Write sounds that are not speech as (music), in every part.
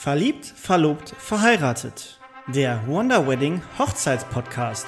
Verliebt, verlobt, verheiratet. Der Wonder Wedding Hochzeitspodcast.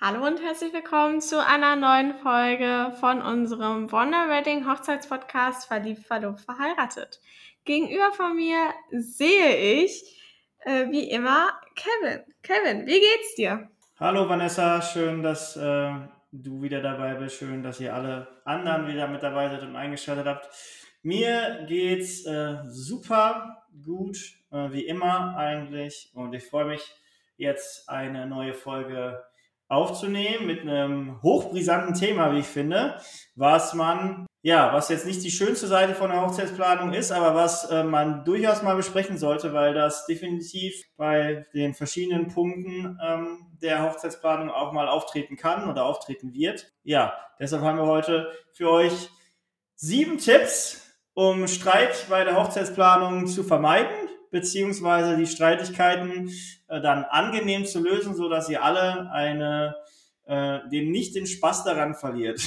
Hallo und herzlich willkommen zu einer neuen Folge von unserem Wonder Wedding Hochzeitspodcast Verliebt, verlobt, verheiratet. Gegenüber von mir sehe ich äh, wie immer Kevin. Kevin, wie geht's dir? Hallo Vanessa, schön, dass äh, du wieder dabei bist. Schön, dass ihr alle anderen wieder mit dabei seid und eingeschaltet habt. Mir geht's äh, super gut, äh, wie immer eigentlich. Und ich freue mich, jetzt eine neue Folge aufzunehmen mit einem hochbrisanten Thema, wie ich finde, was man ja, was jetzt nicht die schönste Seite von der Hochzeitsplanung ist, aber was äh, man durchaus mal besprechen sollte, weil das definitiv bei den verschiedenen Punkten ähm, der Hochzeitsplanung auch mal auftreten kann oder auftreten wird. Ja, deshalb haben wir heute für euch sieben Tipps, um Streit bei der Hochzeitsplanung zu vermeiden, beziehungsweise die Streitigkeiten äh, dann angenehm zu lösen, so dass ihr alle eine, äh, den nicht den Spaß daran verliert.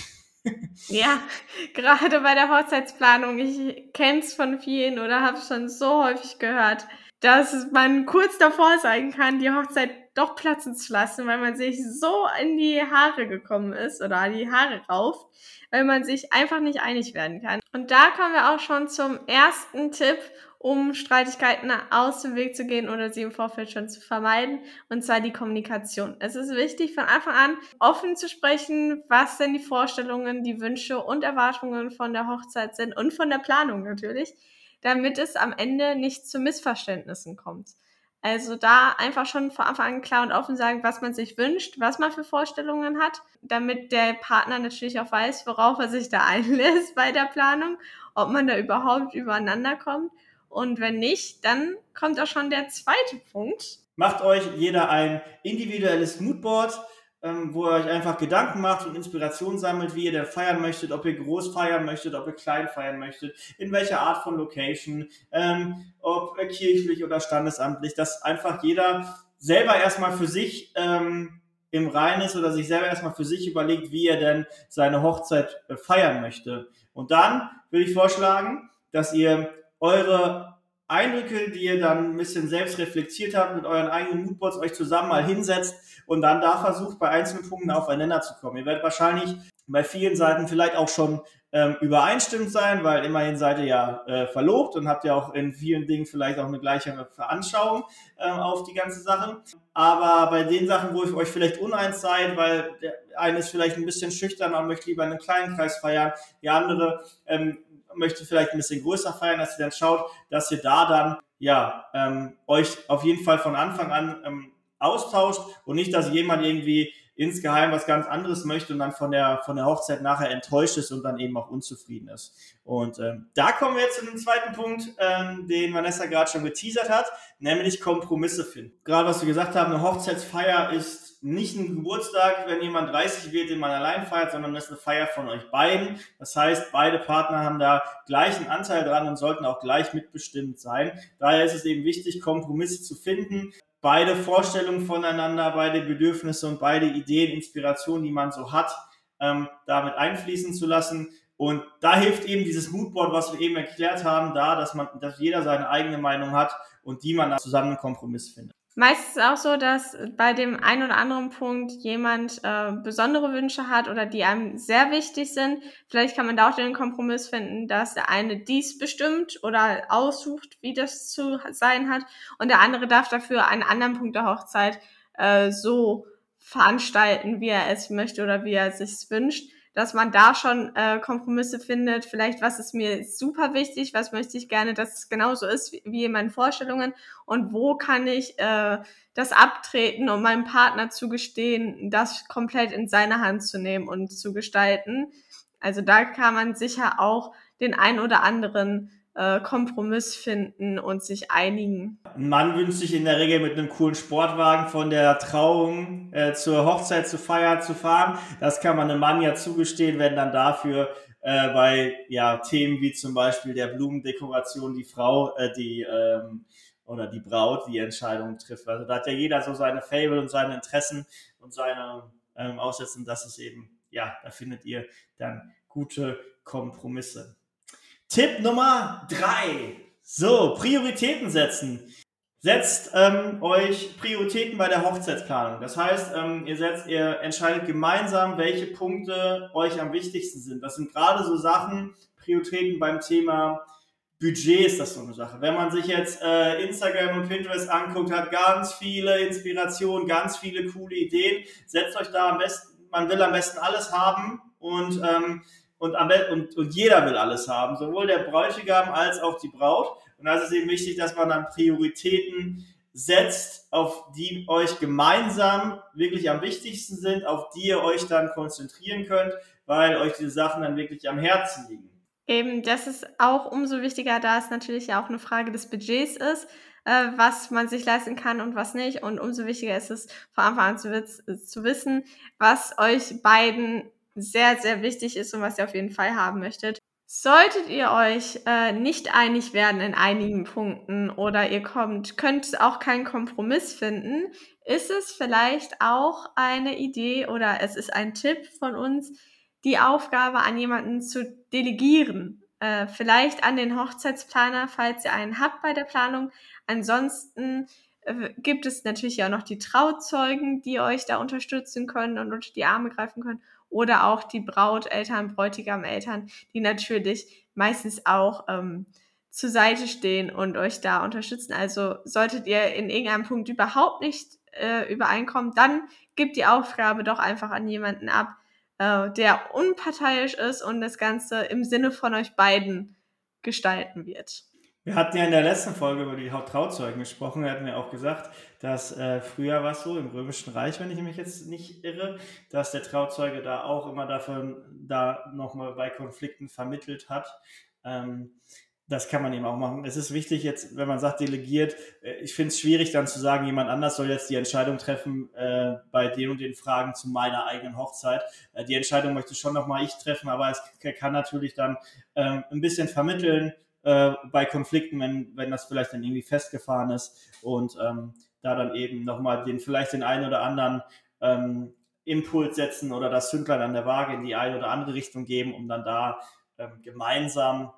Ja, (laughs) gerade bei der Hochzeitsplanung. Ich kenne es von vielen oder habe es schon so häufig gehört, dass man kurz davor sein kann, die Hochzeit doch platzen zu lassen, weil man sich so in die Haare gekommen ist oder die Haare rauft, weil man sich einfach nicht einig werden kann. Und da kommen wir auch schon zum ersten Tipp, um Streitigkeiten aus dem Weg zu gehen oder sie im Vorfeld schon zu vermeiden, und zwar die Kommunikation. Es ist wichtig, von Anfang an offen zu sprechen, was denn die Vorstellungen, die Wünsche und Erwartungen von der Hochzeit sind und von der Planung natürlich, damit es am Ende nicht zu Missverständnissen kommt. Also da einfach schon von Anfang an klar und offen sagen, was man sich wünscht, was man für Vorstellungen hat, damit der Partner natürlich auch weiß, worauf er sich da (laughs) einlässt bei der Planung, ob man da überhaupt übereinander kommt und wenn nicht, dann kommt auch schon der zweite Punkt. Macht euch jeder ein individuelles Moodboard, ähm, wo ihr euch einfach Gedanken macht und Inspiration sammelt, wie ihr denn feiern möchtet, ob ihr groß feiern möchtet, ob ihr klein feiern möchtet, in welcher Art von Location, ähm, ob kirchlich oder standesamtlich, dass einfach jeder selber erstmal für sich ähm, im Reinen ist oder sich selber erstmal für sich überlegt, wie er denn seine Hochzeit äh, feiern möchte. Und dann würde ich vorschlagen, dass ihr eure Eindrücke, die ihr dann ein bisschen selbst reflektiert habt, mit euren eigenen Moodboards euch zusammen mal hinsetzt und dann da versucht, bei einzelnen Punkten aufeinander zu kommen. Ihr werdet wahrscheinlich bei vielen Seiten vielleicht auch schon ähm, übereinstimmend sein, weil immerhin seid ihr ja äh, verlobt und habt ja auch in vielen Dingen vielleicht auch eine gleiche Veranschauung äh, auf die ganze Sache. Aber bei den Sachen, wo ihr euch vielleicht uneins seid, weil der eine ist vielleicht ein bisschen schüchtern und möchte lieber in einem kleinen Kreis feiern, die andere ähm, möchte vielleicht ein bisschen größer feiern, dass ihr dann schaut, dass ihr da dann ja ähm, euch auf jeden Fall von Anfang an ähm, austauscht und nicht, dass jemand irgendwie insgeheim was ganz anderes möchte und dann von der von der Hochzeit nachher enttäuscht ist und dann eben auch unzufrieden ist. Und ähm, da kommen wir jetzt zu dem zweiten Punkt, ähm, den Vanessa gerade schon geteasert hat, nämlich Kompromisse finden. Gerade was wir gesagt haben, eine Hochzeitsfeier ist nicht ein Geburtstag, wenn jemand 30 wird, den man allein feiert, sondern das ist eine Feier von euch beiden. Das heißt, beide Partner haben da gleichen Anteil dran und sollten auch gleich mitbestimmt sein. Daher ist es eben wichtig, Kompromisse zu finden. Beide Vorstellungen voneinander, beide Bedürfnisse und beide Ideen, Inspirationen, die man so hat, ähm, damit einfließen zu lassen. Und da hilft eben dieses Moodboard, was wir eben erklärt haben, da, dass man, dass jeder seine eigene Meinung hat und die man zusammen einen Kompromiss findet. Meistens ist auch so, dass bei dem einen oder anderen Punkt jemand äh, besondere Wünsche hat oder die einem sehr wichtig sind. Vielleicht kann man da auch den Kompromiss finden, dass der eine dies bestimmt oder aussucht, wie das zu sein hat, und der andere darf dafür einen anderen Punkt der Hochzeit äh, so veranstalten, wie er es möchte oder wie er es sich wünscht dass man da schon äh, Kompromisse findet. Vielleicht, was ist mir super wichtig, was möchte ich gerne, dass es genauso ist wie, wie in meinen Vorstellungen und wo kann ich äh, das abtreten, um meinem Partner zu gestehen, das komplett in seine Hand zu nehmen und zu gestalten. Also da kann man sicher auch den ein oder anderen äh, Kompromiss finden und sich einigen. Ein Mann wünscht sich in der Regel mit einem coolen Sportwagen von der Trauung äh, zur Hochzeit, zur Feier zu fahren. Das kann man einem Mann ja zugestehen, wenn dann dafür äh, bei ja, Themen wie zum Beispiel der Blumendekoration die Frau äh, die ähm, oder die Braut die Entscheidung trifft. Also da hat ja jeder so seine Fable und seine Interessen und seine ähm, Aussetzen. Das ist eben, ja, da findet ihr dann gute Kompromisse. Tipp Nummer drei. So, Prioritäten setzen. Setzt ähm, euch Prioritäten bei der Hochzeitsplanung. Das heißt, ähm, ihr setzt, ihr entscheidet gemeinsam, welche Punkte euch am wichtigsten sind. Das sind gerade so Sachen, Prioritäten beim Thema Budget ist das so eine Sache. Wenn man sich jetzt äh, Instagram und Pinterest anguckt, hat ganz viele Inspirationen, ganz viele coole Ideen. Setzt euch da am besten, man will am besten alles haben und, ähm, und, und, und jeder will alles haben, sowohl der Bräutigam als auch die Braut. Und da ist es eben wichtig, dass man dann Prioritäten setzt, auf die euch gemeinsam wirklich am wichtigsten sind, auf die ihr euch dann konzentrieren könnt, weil euch diese Sachen dann wirklich am Herzen liegen. Eben, das ist auch umso wichtiger, da es natürlich ja auch eine Frage des Budgets ist, äh, was man sich leisten kann und was nicht. Und umso wichtiger ist es, von Anfang an zu, zu wissen, was euch beiden sehr, sehr wichtig ist und was ihr auf jeden Fall haben möchtet. Solltet ihr euch äh, nicht einig werden in einigen Punkten oder ihr kommt, könnt auch keinen Kompromiss finden, ist es vielleicht auch eine Idee oder es ist ein Tipp von uns, die Aufgabe an jemanden zu delegieren. Äh, vielleicht an den Hochzeitsplaner, falls ihr einen habt bei der Planung. Ansonsten äh, gibt es natürlich auch noch die Trauzeugen, die euch da unterstützen können und unter die Arme greifen können. Oder auch die Brauteltern, Bräutigameltern, die natürlich meistens auch ähm, zur Seite stehen und euch da unterstützen. Also solltet ihr in irgendeinem Punkt überhaupt nicht äh, übereinkommen, dann gebt die Aufgabe doch einfach an jemanden ab, äh, der unparteiisch ist und das Ganze im Sinne von euch beiden gestalten wird. Wir hatten ja in der letzten Folge über die Trautzeugen gesprochen. Wir hatten ja auch gesagt, dass äh, früher war es so im Römischen Reich, wenn ich mich jetzt nicht irre, dass der Trauzeuge da auch immer dafür da nochmal bei Konflikten vermittelt hat. Ähm, das kann man eben auch machen. Es ist wichtig jetzt, wenn man sagt delegiert, äh, ich finde es schwierig dann zu sagen, jemand anders soll jetzt die Entscheidung treffen äh, bei den und den Fragen zu meiner eigenen Hochzeit. Äh, die Entscheidung möchte schon nochmal ich treffen, aber es kann natürlich dann ähm, ein bisschen vermitteln äh, bei Konflikten, wenn, wenn das vielleicht dann irgendwie festgefahren ist und ähm, da dann eben nochmal den, vielleicht den einen oder anderen ähm, Impuls setzen oder das Zündlein an der Waage in die eine oder andere Richtung geben, um dann da ähm, gemeinsam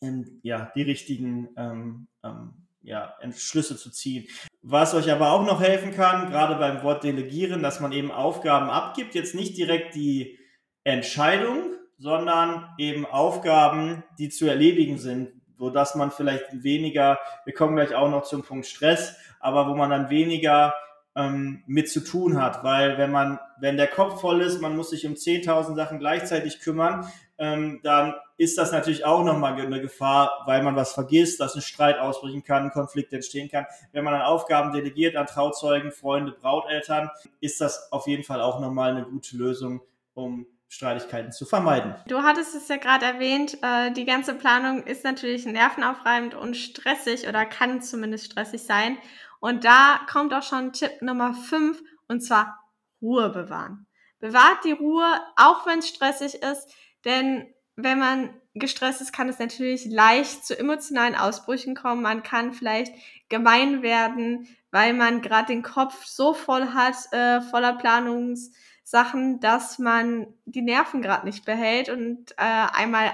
ähm, ja, die richtigen ähm, ähm, ja, Entschlüsse zu ziehen. Was euch aber auch noch helfen kann, gerade beim Wort delegieren, dass man eben Aufgaben abgibt, jetzt nicht direkt die Entscheidung, sondern eben Aufgaben, die zu erledigen sind, so dass man vielleicht weniger, wir kommen gleich auch noch zum Punkt Stress, aber wo man dann weniger ähm, mit zu tun hat, weil wenn man, wenn der Kopf voll ist, man muss sich um 10.000 Sachen gleichzeitig kümmern, ähm, dann ist das natürlich auch nochmal eine Gefahr, weil man was vergisst, dass ein Streit ausbrechen kann, ein Konflikt entstehen kann. Wenn man dann Aufgaben delegiert an Trauzeugen, Freunde, Brauteltern, ist das auf jeden Fall auch nochmal eine gute Lösung, um Streitigkeiten zu vermeiden. Du hattest es ja gerade erwähnt, äh, die ganze Planung ist natürlich nervenaufreibend und stressig oder kann zumindest stressig sein. Und da kommt auch schon Tipp Nummer 5 und zwar Ruhe bewahren. Bewahrt die Ruhe, auch wenn es stressig ist, denn wenn man gestresst ist, kann es natürlich leicht zu emotionalen Ausbrüchen kommen. Man kann vielleicht gemein werden, weil man gerade den Kopf so voll hat, äh, voller Planungssachen, dass man die Nerven gerade nicht behält und äh, einmal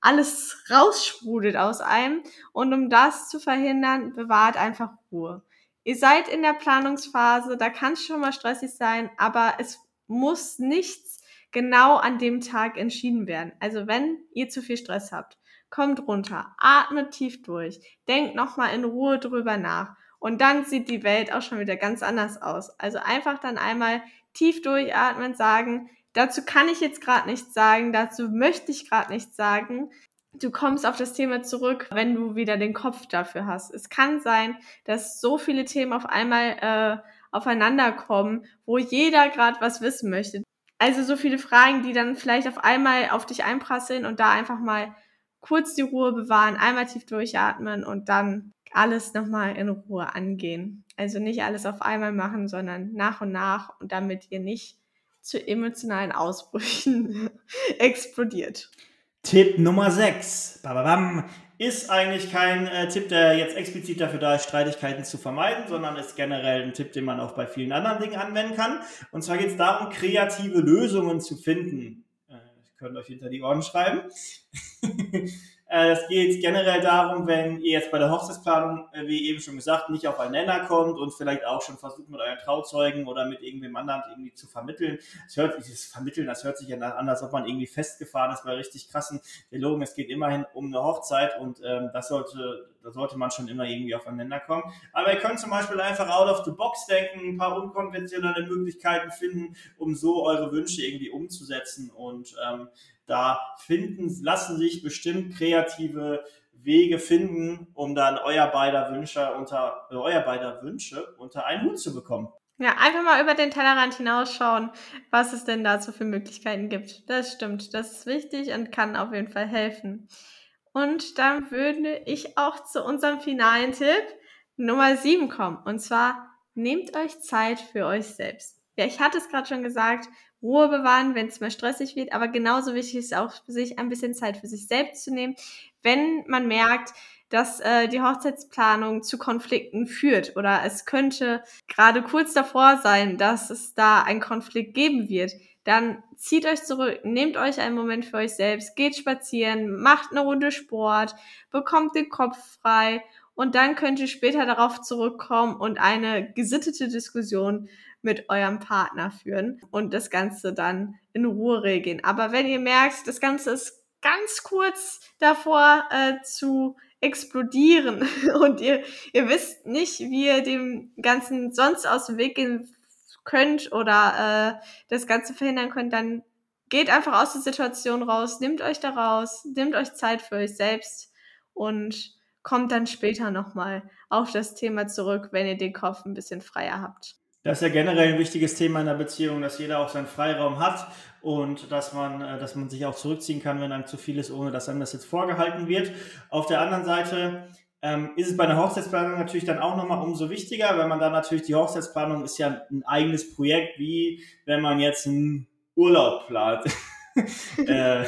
alles raussprudelt aus einem. Und um das zu verhindern, bewahrt einfach Ruhe. Ihr seid in der Planungsphase, da kann es schon mal stressig sein, aber es muss nichts genau an dem Tag entschieden werden. Also wenn ihr zu viel Stress habt, kommt runter, atmet tief durch, denkt nochmal in Ruhe drüber nach und dann sieht die Welt auch schon wieder ganz anders aus. Also einfach dann einmal tief durchatmen, sagen, dazu kann ich jetzt gerade nichts sagen, dazu möchte ich gerade nichts sagen du kommst auf das Thema zurück, wenn du wieder den Kopf dafür hast. Es kann sein, dass so viele Themen auf einmal äh, aufeinander kommen, wo jeder gerade was wissen möchte. Also so viele Fragen, die dann vielleicht auf einmal auf dich einprasseln und da einfach mal kurz die Ruhe bewahren, einmal tief durchatmen und dann alles nochmal in Ruhe angehen. Also nicht alles auf einmal machen, sondern nach und nach und damit ihr nicht zu emotionalen Ausbrüchen (laughs) explodiert. Tipp Nummer 6. Bababam ist eigentlich kein äh, Tipp, der jetzt explizit dafür da ist, Streitigkeiten zu vermeiden, sondern ist generell ein Tipp, den man auch bei vielen anderen Dingen anwenden kann. Und zwar geht es darum, kreative Lösungen zu finden. Äh, könnt euch hinter die Ohren schreiben. (laughs) Es geht generell darum, wenn ihr jetzt bei der Hochzeitsplanung, äh, wie eben schon gesagt, nicht auf einen Nenner kommt und vielleicht auch schon versucht, mit euren Trauzeugen oder mit irgendwem anderen irgendwie zu vermitteln. Es hört sich das Vermitteln, das hört sich ja an, als ob man irgendwie festgefahren ist bei richtig krassen Dialogen. Es geht immerhin um eine Hochzeit und ähm, das sollte, da sollte man schon immer irgendwie auf einen Nenner kommen. Aber ihr könnt zum Beispiel einfach out of the box denken, ein paar unkonventionelle Möglichkeiten finden, um so eure Wünsche irgendwie umzusetzen und ähm, da finden, lassen sich bestimmt kreative Wege finden, um dann euer beider Wünsche unter, äh, euer beider Wünsche unter einen Hut zu bekommen. Ja, einfach mal über den Tellerrand hinausschauen, was es denn dazu für Möglichkeiten gibt. Das stimmt, das ist wichtig und kann auf jeden Fall helfen. Und dann würde ich auch zu unserem finalen Tipp Nummer 7 kommen. Und zwar, nehmt euch Zeit für euch selbst. Ja, ich hatte es gerade schon gesagt, Ruhe bewahren, wenn es mal stressig wird. Aber genauso wichtig ist auch, sich ein bisschen Zeit für sich selbst zu nehmen, wenn man merkt, dass äh, die Hochzeitsplanung zu Konflikten führt oder es könnte gerade kurz davor sein, dass es da einen Konflikt geben wird, dann zieht euch zurück, nehmt euch einen Moment für euch selbst, geht spazieren, macht eine Runde Sport, bekommt den Kopf frei und dann könnt ihr später darauf zurückkommen und eine gesittete Diskussion mit eurem Partner führen und das Ganze dann in Ruhe regeln. Aber wenn ihr merkt, das Ganze ist ganz kurz davor äh, zu explodieren (laughs) und ihr, ihr wisst nicht, wie ihr dem Ganzen sonst aus dem Weg gehen könnt oder äh, das Ganze verhindern könnt, dann geht einfach aus der Situation raus, nehmt euch da raus, nehmt euch Zeit für euch selbst und kommt dann später nochmal auf das Thema zurück, wenn ihr den Kopf ein bisschen freier habt. Das ist ja generell ein wichtiges Thema in der Beziehung, dass jeder auch seinen Freiraum hat und dass man, äh, dass man sich auch zurückziehen kann, wenn einem zu viel ist, ohne dass einem das jetzt vorgehalten wird. Auf der anderen Seite ähm, ist es bei einer Hochzeitsplanung natürlich dann auch nochmal umso wichtiger, weil man dann natürlich die Hochzeitsplanung ist ja ein eigenes Projekt, wie wenn man jetzt einen Urlaub plant. (laughs) äh,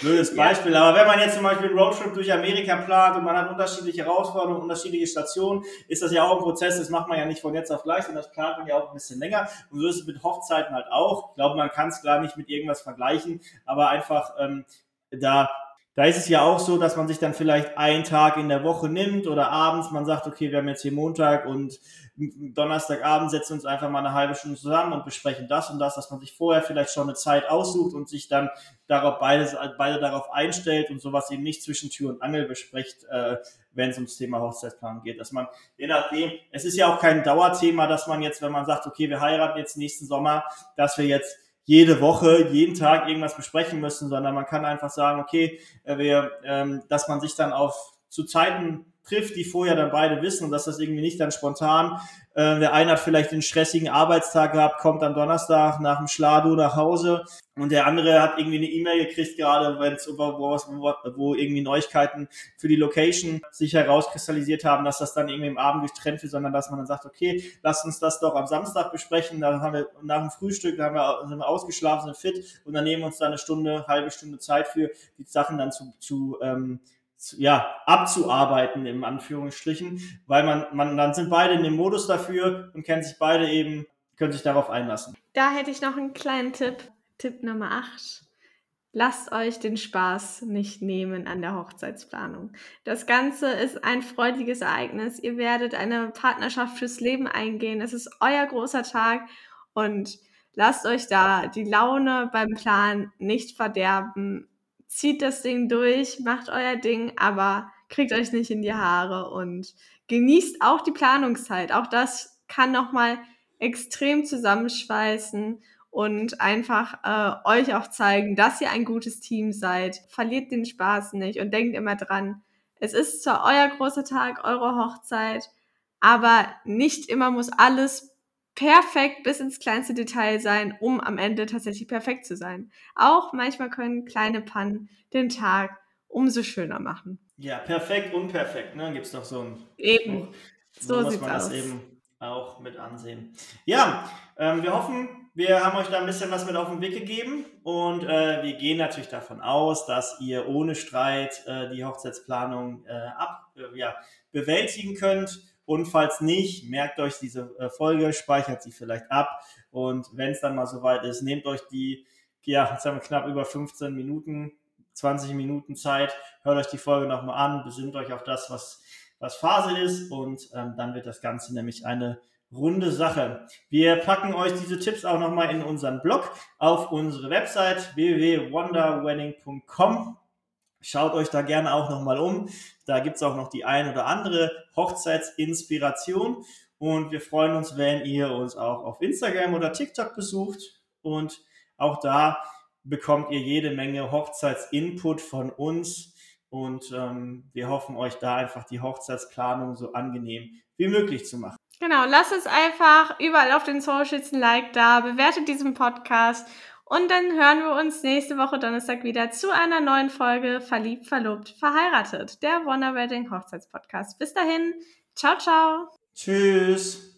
Blödes Beispiel, ja. aber wenn man jetzt zum Beispiel einen Roadtrip durch Amerika plant und man hat unterschiedliche Herausforderungen, unterschiedliche Stationen, ist das ja auch ein Prozess, das macht man ja nicht von jetzt auf gleich, sondern das plant man ja auch ein bisschen länger. Und so ist es mit Hochzeiten halt auch. Ich glaube, man kann es gar nicht mit irgendwas vergleichen, aber einfach ähm, da da ist es ja auch so, dass man sich dann vielleicht einen Tag in der Woche nimmt oder abends, man sagt, okay, wir haben jetzt hier Montag und Donnerstagabend setzen uns einfach mal eine halbe Stunde zusammen und besprechen das und das, dass man sich vorher vielleicht schon eine Zeit aussucht und sich dann darauf beide, beide darauf einstellt und sowas eben nicht zwischen Tür und Angel bespricht, äh, wenn es ums Thema Hochzeitsplan geht. Dass man, je nachdem, es ist ja auch kein Dauerthema, dass man jetzt, wenn man sagt, okay, wir heiraten jetzt nächsten Sommer, dass wir jetzt jede Woche, jeden Tag irgendwas besprechen müssen, sondern man kann einfach sagen, okay, äh, wir, ähm, dass man sich dann auf zu Zeiten trifft, die vorher dann beide wissen und dass das irgendwie nicht dann spontan, äh, der eine hat vielleicht einen stressigen Arbeitstag gehabt, kommt am Donnerstag nach dem Schlado nach Hause und der andere hat irgendwie eine E-Mail gekriegt, gerade wenn es wo, wo, wo irgendwie Neuigkeiten für die Location sich herauskristallisiert haben, dass das dann irgendwie im Abend getrennt wird, sondern dass man dann sagt, okay, lass uns das doch am Samstag besprechen, dann haben wir nach dem Frühstück, da haben wir, sind wir ausgeschlafen, sind fit und dann nehmen wir uns da eine Stunde, halbe Stunde Zeit für, die Sachen dann zu, zu ähm, ja, abzuarbeiten, im Anführungsstrichen, weil man, man, dann sind beide in dem Modus dafür und kennen sich beide eben, können sich darauf einlassen. Da hätte ich noch einen kleinen Tipp. Tipp Nummer 8. Lasst euch den Spaß nicht nehmen an der Hochzeitsplanung. Das Ganze ist ein freudiges Ereignis. Ihr werdet eine Partnerschaft fürs Leben eingehen. Es ist euer großer Tag und lasst euch da die Laune beim Plan nicht verderben zieht das Ding durch, macht euer Ding, aber kriegt euch nicht in die Haare und genießt auch die Planungszeit. Auch das kann nochmal extrem zusammenschweißen und einfach äh, euch auch zeigen, dass ihr ein gutes Team seid. Verliert den Spaß nicht und denkt immer dran, es ist zwar euer großer Tag, eure Hochzeit, aber nicht immer muss alles perfekt bis ins kleinste Detail sein, um am Ende tatsächlich perfekt zu sein. Auch manchmal können kleine Pannen den Tag umso schöner machen. Ja, perfekt, unperfekt, ne? Gibt es doch so ein. Eben. So, so muss man aus. das eben auch mit ansehen. Ja, ähm, wir hoffen, wir haben euch da ein bisschen was mit auf den Weg gegeben und äh, wir gehen natürlich davon aus, dass ihr ohne Streit äh, die Hochzeitsplanung äh, ab, äh, ja, bewältigen könnt. Und falls nicht, merkt euch diese äh, Folge, speichert sie vielleicht ab und wenn es dann mal soweit ist, nehmt euch die, ja, jetzt haben wir knapp über 15 Minuten, 20 Minuten Zeit, hört euch die Folge nochmal an, besinnt euch auf das, was was Phase ist und ähm, dann wird das Ganze nämlich eine runde Sache. Wir packen euch diese Tipps auch nochmal in unseren Blog auf unsere Website www.wonderwedding.com. Schaut euch da gerne auch nochmal um. Da gibt es auch noch die ein oder andere Hochzeitsinspiration. Und wir freuen uns, wenn ihr uns auch auf Instagram oder TikTok besucht. Und auch da bekommt ihr jede Menge Hochzeitsinput von uns. Und ähm, wir hoffen euch da einfach die Hochzeitsplanung so angenehm wie möglich zu machen. Genau, lasst uns einfach überall auf den Socials ein Like da, bewertet diesen Podcast und dann hören wir uns nächste Woche Donnerstag wieder zu einer neuen Folge Verliebt, Verlobt, Verheiratet, der Wonder Wedding Hochzeitspodcast. Bis dahin, ciao, ciao. Tschüss.